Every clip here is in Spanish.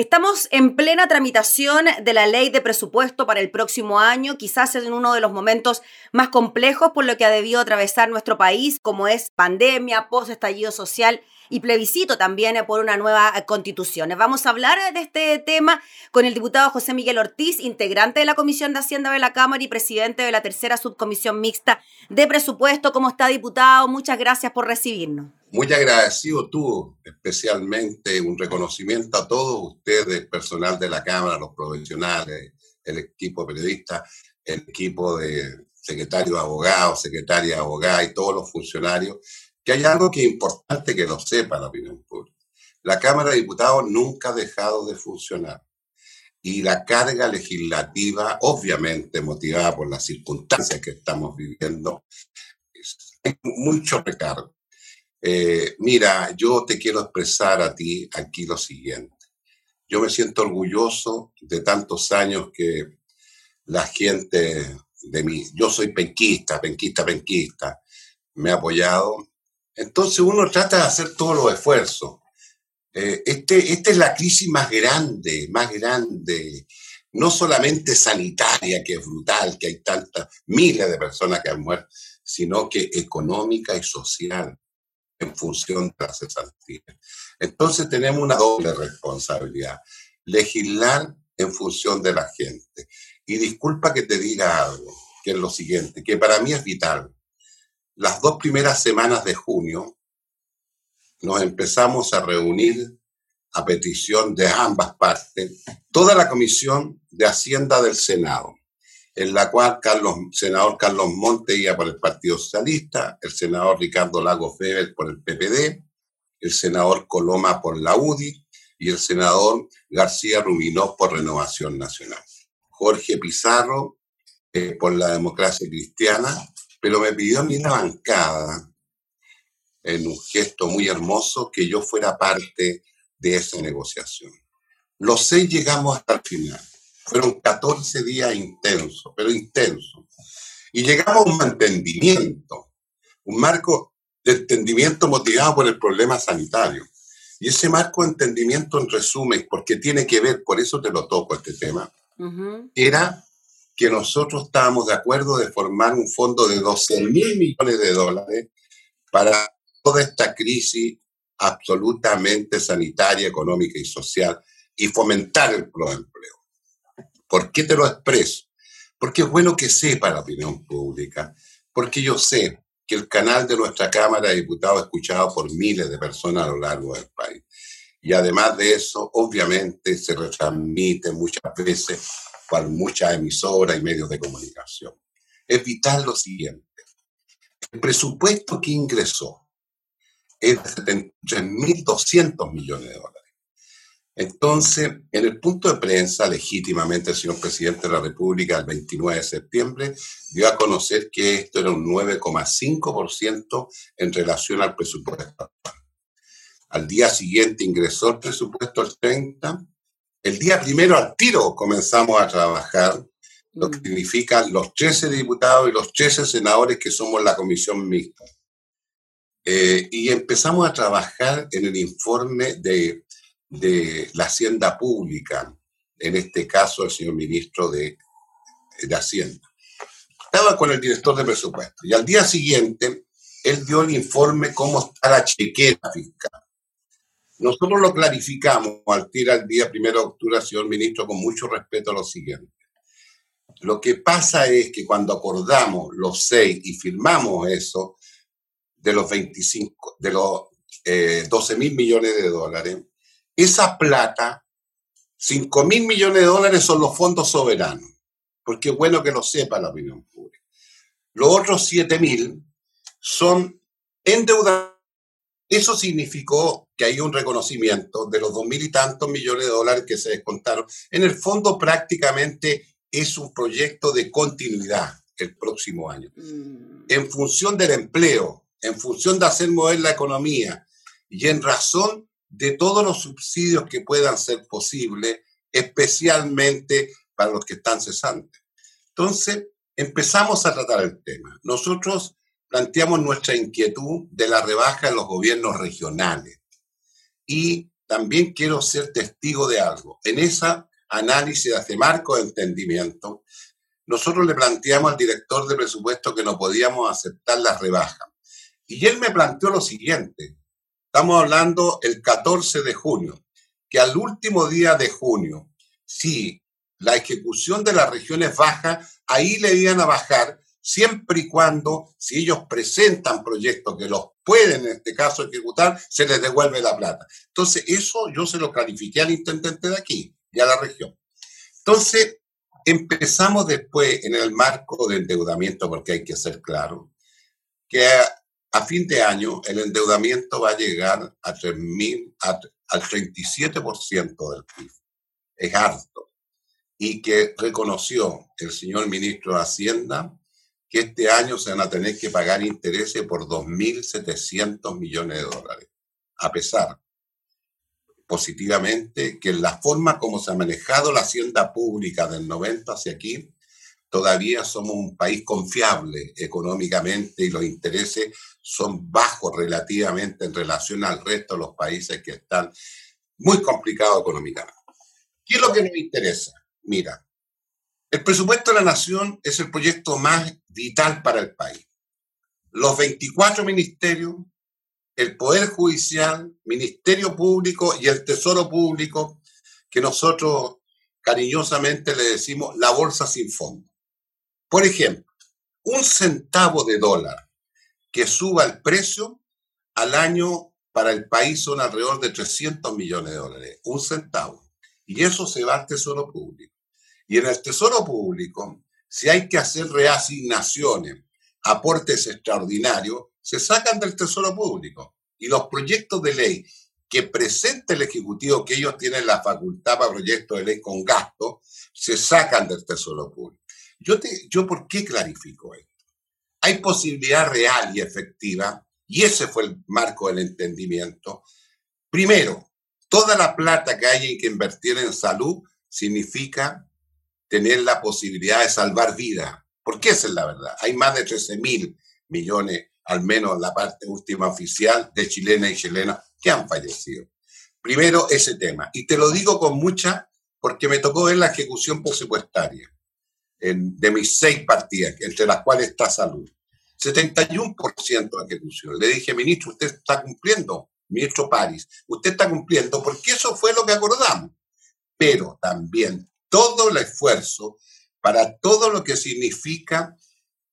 Estamos en plena tramitación de la ley de presupuesto para el próximo año, quizás en uno de los momentos más complejos por lo que ha debido atravesar nuestro país, como es pandemia, post-estallido social y plebiscito también por una nueva constitución. Vamos a hablar de este tema con el diputado José Miguel Ortiz, integrante de la Comisión de Hacienda de la Cámara y presidente de la tercera subcomisión mixta de presupuesto. ¿Cómo está, diputado? Muchas gracias por recibirnos. Muy agradecido tú, especialmente un reconocimiento a todos ustedes, personal de la Cámara, los profesionales, el equipo periodista, el equipo de secretario de abogados, secretaria de abogados y todos los funcionarios, que hay algo que es importante que lo sepa la opinión pública. La Cámara de Diputados nunca ha dejado de funcionar y la carga legislativa, obviamente motivada por las circunstancias que estamos viviendo, es mucho recargo. Eh, mira, yo te quiero expresar a ti aquí lo siguiente. Yo me siento orgulloso de tantos años que la gente de mí, yo soy penquista, penquista, penquista, me ha apoyado. Entonces uno trata de hacer todos los esfuerzos. Eh, este, esta es la crisis más grande, más grande, no solamente sanitaria, que es brutal, que hay tantas, miles de personas que han muerto, sino que económica y social en función de la cesantía. Entonces tenemos una doble responsabilidad, legislar en función de la gente. Y disculpa que te diga algo, que es lo siguiente, que para mí es vital. Las dos primeras semanas de junio nos empezamos a reunir a petición de ambas partes, toda la Comisión de Hacienda del Senado, en la cual Carlos, senador Carlos Monte iba por el Partido Socialista, el senador Ricardo Lagos Weber por el PPD, el senador Coloma por la UDI y el senador García Rubinó por Renovación Nacional. Jorge Pizarro eh, por la democracia cristiana, pero me pidió a mí la bancada, en un gesto muy hermoso, que yo fuera parte de esa negociación. Los seis llegamos hasta el final. Fueron 14 días intensos, pero intensos. Y llegamos a un entendimiento, un marco de entendimiento motivado por el problema sanitario. Y ese marco de entendimiento, en resumen, porque tiene que ver, por eso te lo toco este tema, era que nosotros estábamos de acuerdo de formar un fondo de 12 mil millones de dólares para toda esta crisis absolutamente sanitaria, económica y social y fomentar el empleo. ¿Por qué te lo expreso? Porque es bueno que sepa la opinión pública, porque yo sé que el canal de nuestra Cámara de Diputados es escuchado por miles de personas a lo largo del país. Y además de eso, obviamente se retransmite muchas veces por muchas emisoras y medios de comunicación. Es vital lo siguiente. El presupuesto que ingresó es de 73.200 millones de dólares. Entonces, en el punto de prensa, legítimamente el señor presidente de la República el 29 de septiembre dio a conocer que esto era un 9,5% en relación al presupuesto Al día siguiente ingresó el presupuesto al 30. El día primero al tiro comenzamos a trabajar, lo que mm. significa los 13 diputados y los 13 senadores que somos la comisión mixta. Eh, y empezamos a trabajar en el informe de de la Hacienda Pública, en este caso el señor ministro de, de Hacienda. Estaba con el director de presupuesto y al día siguiente él dio el informe cómo está la chequera fiscal. Nosotros lo clarificamos al tirar el día primero de octubre, señor ministro, con mucho respeto a lo siguiente. Lo que pasa es que cuando acordamos los seis y firmamos eso, de los 25, de los eh, 12 mil millones de dólares, esa plata, 5 mil millones de dólares son los fondos soberanos, porque es bueno que lo sepa la opinión pública. Los otros 7 mil son endeudados. Eso significó que hay un reconocimiento de los dos mil y tantos millones de dólares que se descontaron. En el fondo prácticamente es un proyecto de continuidad el próximo año. Mm. En función del empleo, en función de hacer mover la economía y en razón de todos los subsidios que puedan ser posibles, especialmente para los que están cesantes. Entonces, empezamos a tratar el tema. Nosotros planteamos nuestra inquietud de la rebaja en los gobiernos regionales y también quiero ser testigo de algo. En esa análisis de marco de entendimiento, nosotros le planteamos al director de presupuesto que no podíamos aceptar la rebaja. Y él me planteó lo siguiente. Estamos hablando el 14 de junio, que al último día de junio, si la ejecución de las regiones baja, ahí le iban a bajar siempre y cuando, si ellos presentan proyectos que los pueden en este caso ejecutar, se les devuelve la plata. Entonces, eso yo se lo clarifiqué al intendente de aquí y a la región. Entonces, empezamos después en el marco de endeudamiento, porque hay que ser claro, que a, fin de año el endeudamiento va a llegar a 3.000, al 37% del PIB. Es harto. Y que reconoció el señor ministro de Hacienda que este año se van a tener que pagar intereses por 2.700 millones de dólares, a pesar positivamente que en la forma como se ha manejado la hacienda pública del 90 hacia aquí, todavía somos un país confiable económicamente y los intereses son bajos relativamente en relación al resto de los países que están muy complicados económicamente. ¿Qué es lo que nos interesa? Mira, el presupuesto de la nación es el proyecto más vital para el país. Los 24 ministerios, el Poder Judicial, Ministerio Público y el Tesoro Público, que nosotros cariñosamente le decimos la bolsa sin fondo. Por ejemplo, un centavo de dólar que suba el precio al año para el país son alrededor de 300 millones de dólares, un centavo. Y eso se va al Tesoro Público. Y en el Tesoro Público, si hay que hacer reasignaciones, aportes extraordinarios, se sacan del Tesoro Público. Y los proyectos de ley que presente el Ejecutivo, que ellos tienen la facultad para proyectos de ley con gasto, se sacan del Tesoro Público. Yo, te, yo ¿por qué clarifico esto? Hay posibilidad real y efectiva, y ese fue el marco del entendimiento. Primero, toda la plata que hay que invertir en salud significa tener la posibilidad de salvar vidas. Porque esa es la verdad. Hay más de 13 mil millones, al menos la parte última oficial, de chilenas y chilenos que han fallecido. Primero, ese tema. Y te lo digo con mucha, porque me tocó ver la ejecución presupuestaria de mis seis partidas, entre las cuales está salud. 71% de ejecución. Le dije, ministro, usted está cumpliendo, ministro París, usted está cumpliendo, porque eso fue lo que acordamos. Pero también todo el esfuerzo para todo lo que significa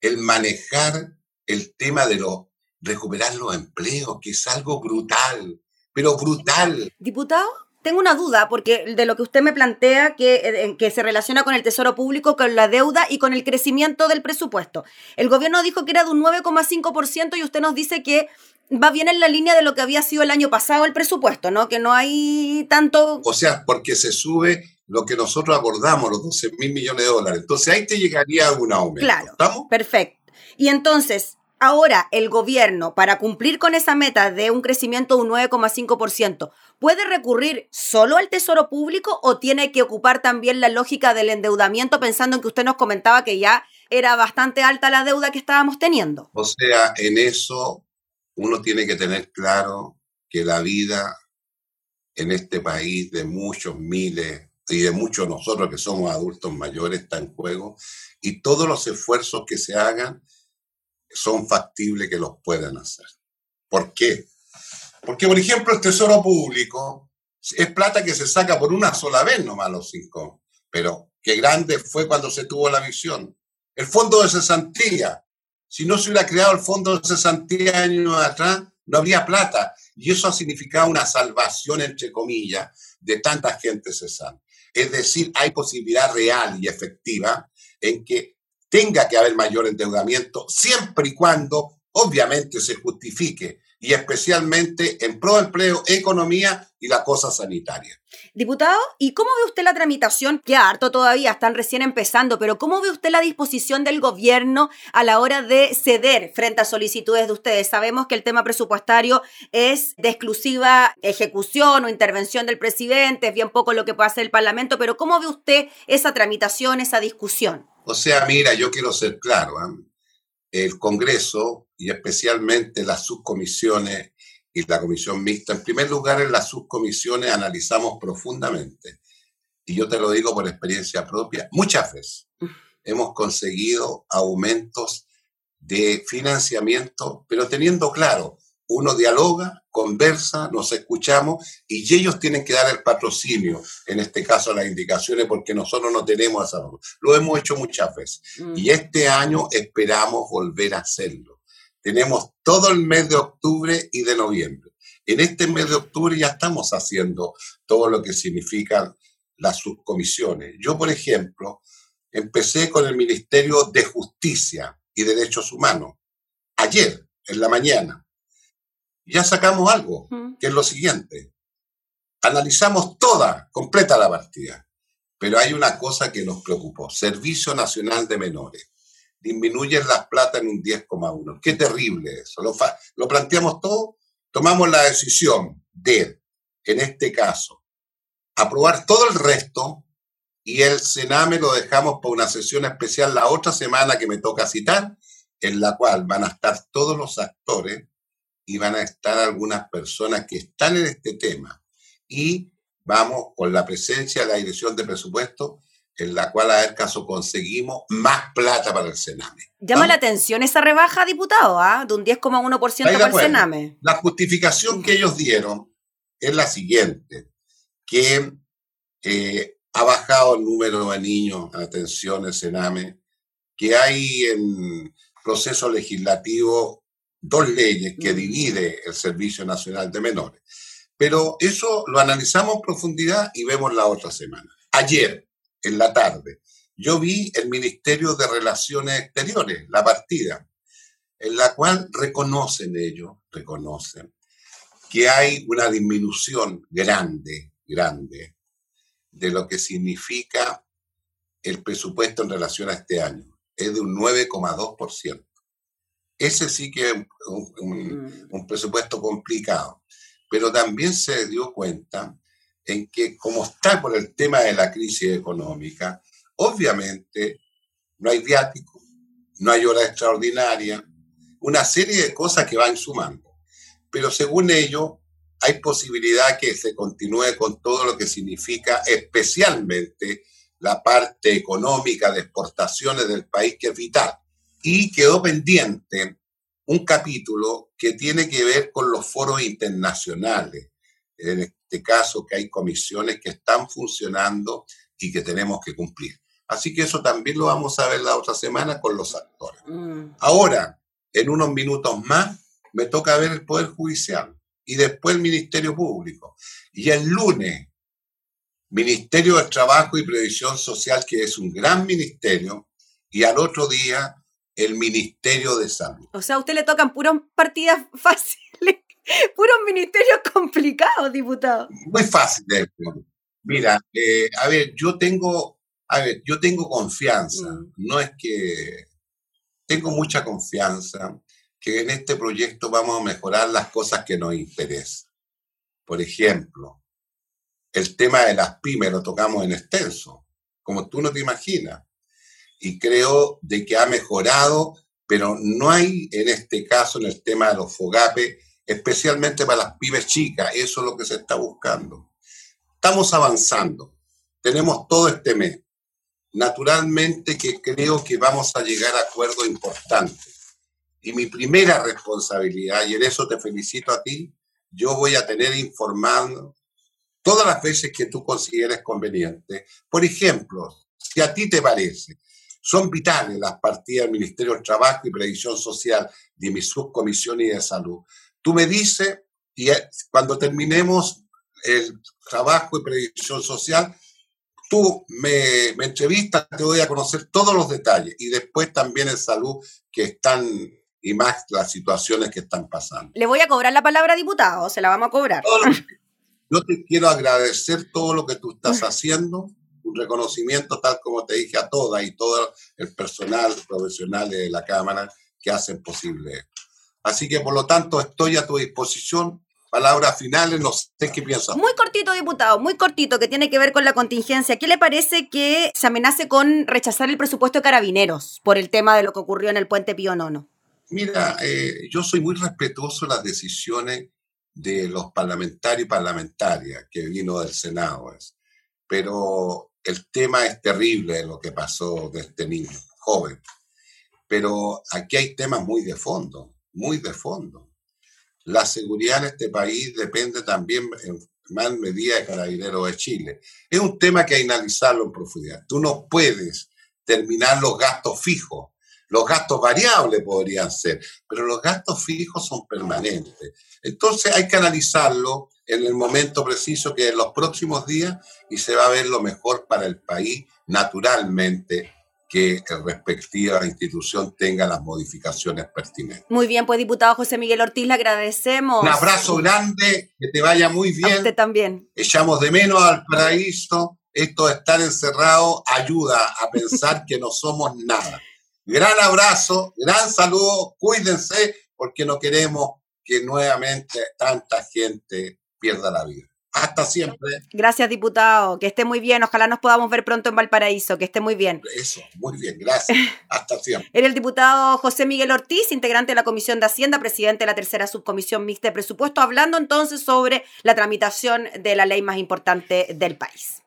el manejar el tema de lo, recuperar los empleos, que es algo brutal, pero brutal. Diputado, tengo una duda, porque de lo que usted me plantea, que, eh, que se relaciona con el tesoro público, con la deuda y con el crecimiento del presupuesto. El gobierno dijo que era de un 9,5% y usted nos dice que va bien en la línea de lo que había sido el año pasado el presupuesto, ¿no? Que no hay tanto... O sea, porque se sube lo que nosotros abordamos, los 12 mil millones de dólares. Entonces ahí te llegaría un aumento. Claro. ¿Estamos? Perfecto. Y entonces, ahora el gobierno, para cumplir con esa meta de un crecimiento de un 9,5%, ¿puede recurrir solo al Tesoro Público o tiene que ocupar también la lógica del endeudamiento, pensando en que usted nos comentaba que ya era bastante alta la deuda que estábamos teniendo? O sea, en eso uno tiene que tener claro que la vida en este país de muchos miles y de muchos nosotros que somos adultos mayores está en juego y todos los esfuerzos que se hagan son factibles que los puedan hacer. ¿Por qué? Porque, por ejemplo, el Tesoro Público es plata que se saca por una sola vez nomás los cinco, pero qué grande fue cuando se tuvo la visión. El Fondo de Cesantía, si no se hubiera creado el Fondo de Cesantía años atrás, no habría plata. Y eso ha significado una salvación, entre comillas, de tanta gente cesante. Es decir, hay posibilidad real y efectiva en que tenga que haber mayor endeudamiento siempre y cuando obviamente se justifique y especialmente en pro empleo, economía y la cosa sanitaria. Diputado, ¿y cómo ve usted la tramitación? Ya harto todavía, están recién empezando, pero ¿cómo ve usted la disposición del gobierno a la hora de ceder frente a solicitudes de ustedes? Sabemos que el tema presupuestario es de exclusiva ejecución o intervención del presidente, es bien poco lo que puede hacer el Parlamento, pero ¿cómo ve usted esa tramitación, esa discusión? O sea, mira, yo quiero ser claro, ¿eh? El Congreso y especialmente las subcomisiones y la comisión mixta. En primer lugar, en las subcomisiones analizamos profundamente, y yo te lo digo por experiencia propia, muchas veces hemos conseguido aumentos de financiamiento, pero teniendo claro, uno dialoga, conversa, nos escuchamos y ellos tienen que dar el patrocinio, en este caso las indicaciones, porque nosotros no tenemos esa. Lo hemos hecho muchas veces mm. y este año esperamos volver a hacerlo. Tenemos todo el mes de octubre y de noviembre. En este mes de octubre ya estamos haciendo todo lo que significan las subcomisiones. Yo, por ejemplo, empecé con el Ministerio de Justicia y Derechos Humanos ayer, en la mañana. Ya sacamos algo, que es lo siguiente. Analizamos toda, completa la partida. Pero hay una cosa que nos preocupó. Servicio Nacional de Menores disminuyen las plata en un 10,1. Qué terrible eso. Lo, lo planteamos todo, tomamos la decisión de, en este caso, aprobar todo el resto y el Sename lo dejamos para una sesión especial la otra semana que me toca citar, en la cual van a estar todos los actores y van a estar algunas personas que están en este tema. Y vamos con la presencia de la Dirección de Presupuesto en la cual a ver caso conseguimos más plata para el Sename. Llama la atención esa rebaja, diputado, ¿ah? de un 10,1% para el Sename. La justificación que ellos dieron es la siguiente, que eh, ha bajado el número de niños, atención, el Sename, que hay en proceso legislativo dos leyes que divide el Servicio Nacional de Menores. Pero eso lo analizamos en profundidad y vemos la otra semana. Ayer, en la tarde. Yo vi el Ministerio de Relaciones Exteriores, la partida, en la cual reconocen ellos, reconocen que hay una disminución grande, grande, de lo que significa el presupuesto en relación a este año. Es de un 9,2%. Ese sí que es un, un, presupuesto complicado. Pero también se dio cuenta en que como está por el tema de la crisis económica, obviamente no hay viático, no hay hora extraordinaria, una serie de cosas que van sumando. Pero según ello, hay posibilidad que se continúe con todo lo que significa especialmente la parte económica de exportaciones del país que es vital. Y quedó pendiente un capítulo que tiene que ver con los foros internacionales, en este caso que hay comisiones que están funcionando y que tenemos que cumplir. Así que eso también lo vamos a ver la otra semana con los actores. Mm. Ahora, en unos minutos más, me toca ver el Poder Judicial y después el Ministerio Público. Y el lunes, Ministerio de Trabajo y Previsión Social, que es un gran ministerio, y al otro día el Ministerio de Salud. O sea, a usted le tocan puras partidas fáciles. Puros ministerios complicados, diputado. Muy fácil. Mira, eh, a ver, yo tengo, a ver, yo tengo confianza. Mm. No es que tengo mucha confianza que en este proyecto vamos a mejorar las cosas que nos interesan. Por ejemplo, el tema de las pymes lo tocamos en extenso, como tú no te imaginas. Y creo de que ha mejorado, pero no hay en este caso, en el tema de los FOGAPE, especialmente para las pymes chicas. Eso es lo que se está buscando. Estamos avanzando. Tenemos todo este mes. Naturalmente que creo que vamos a llegar a acuerdos importantes. Y mi primera responsabilidad, y en eso te felicito a ti, yo voy a tener informando todas las veces que tú consideres conveniente. Por ejemplo, si a ti te parece, son vitales las partidas del Ministerio del Trabajo y Previsión Social, de mi subcomisión y de salud. Tú me dices, y cuando terminemos el trabajo y predicción social, tú me, me entrevistas, te voy a conocer todos los detalles y después también en salud que están y más las situaciones que están pasando. Le voy a cobrar la palabra diputado, se la vamos a cobrar. Yo te quiero agradecer todo lo que tú estás haciendo, reconocimiento tal como te dije a todas y todo el personal profesional de la Cámara que hacen posible esto. Así que, por lo tanto, estoy a tu disposición. Palabras finales, no sé qué piensas. Muy cortito, diputado, muy cortito, que tiene que ver con la contingencia. ¿Qué le parece que se amenace con rechazar el presupuesto de carabineros por el tema de lo que ocurrió en el puente Pío Nono? Mira, eh, yo soy muy respetuoso de las decisiones de los parlamentarios y parlamentarias que vino del Senado. Pero el tema es terrible lo que pasó de este niño, joven. Pero aquí hay temas muy de fondo, muy de fondo. La seguridad en este país depende también en más medida de Carabineros de Chile. Es un tema que hay que analizarlo en profundidad. Tú no puedes terminar los gastos fijos. Los gastos variables podrían ser, pero los gastos fijos son permanentes. Entonces hay que analizarlo en el momento preciso que en los próximos días y se va a ver lo mejor para el país naturalmente que la respectiva institución tenga las modificaciones pertinentes. Muy bien, pues diputado José Miguel Ortiz, le agradecemos. Un abrazo grande, que te vaya muy bien. A usted también. Echamos de menos al paraíso. Esto de estar encerrado ayuda a pensar que no somos nada. Gran abrazo, gran saludo, cuídense porque no queremos que nuevamente tanta gente pierda la vida. Hasta siempre. Gracias, diputado. Que esté muy bien. Ojalá nos podamos ver pronto en Valparaíso. Que esté muy bien. Eso, muy bien. Gracias. Hasta siempre. Era el diputado José Miguel Ortiz, integrante de la Comisión de Hacienda, presidente de la tercera subcomisión mixta de presupuesto, hablando entonces sobre la tramitación de la ley más importante del país.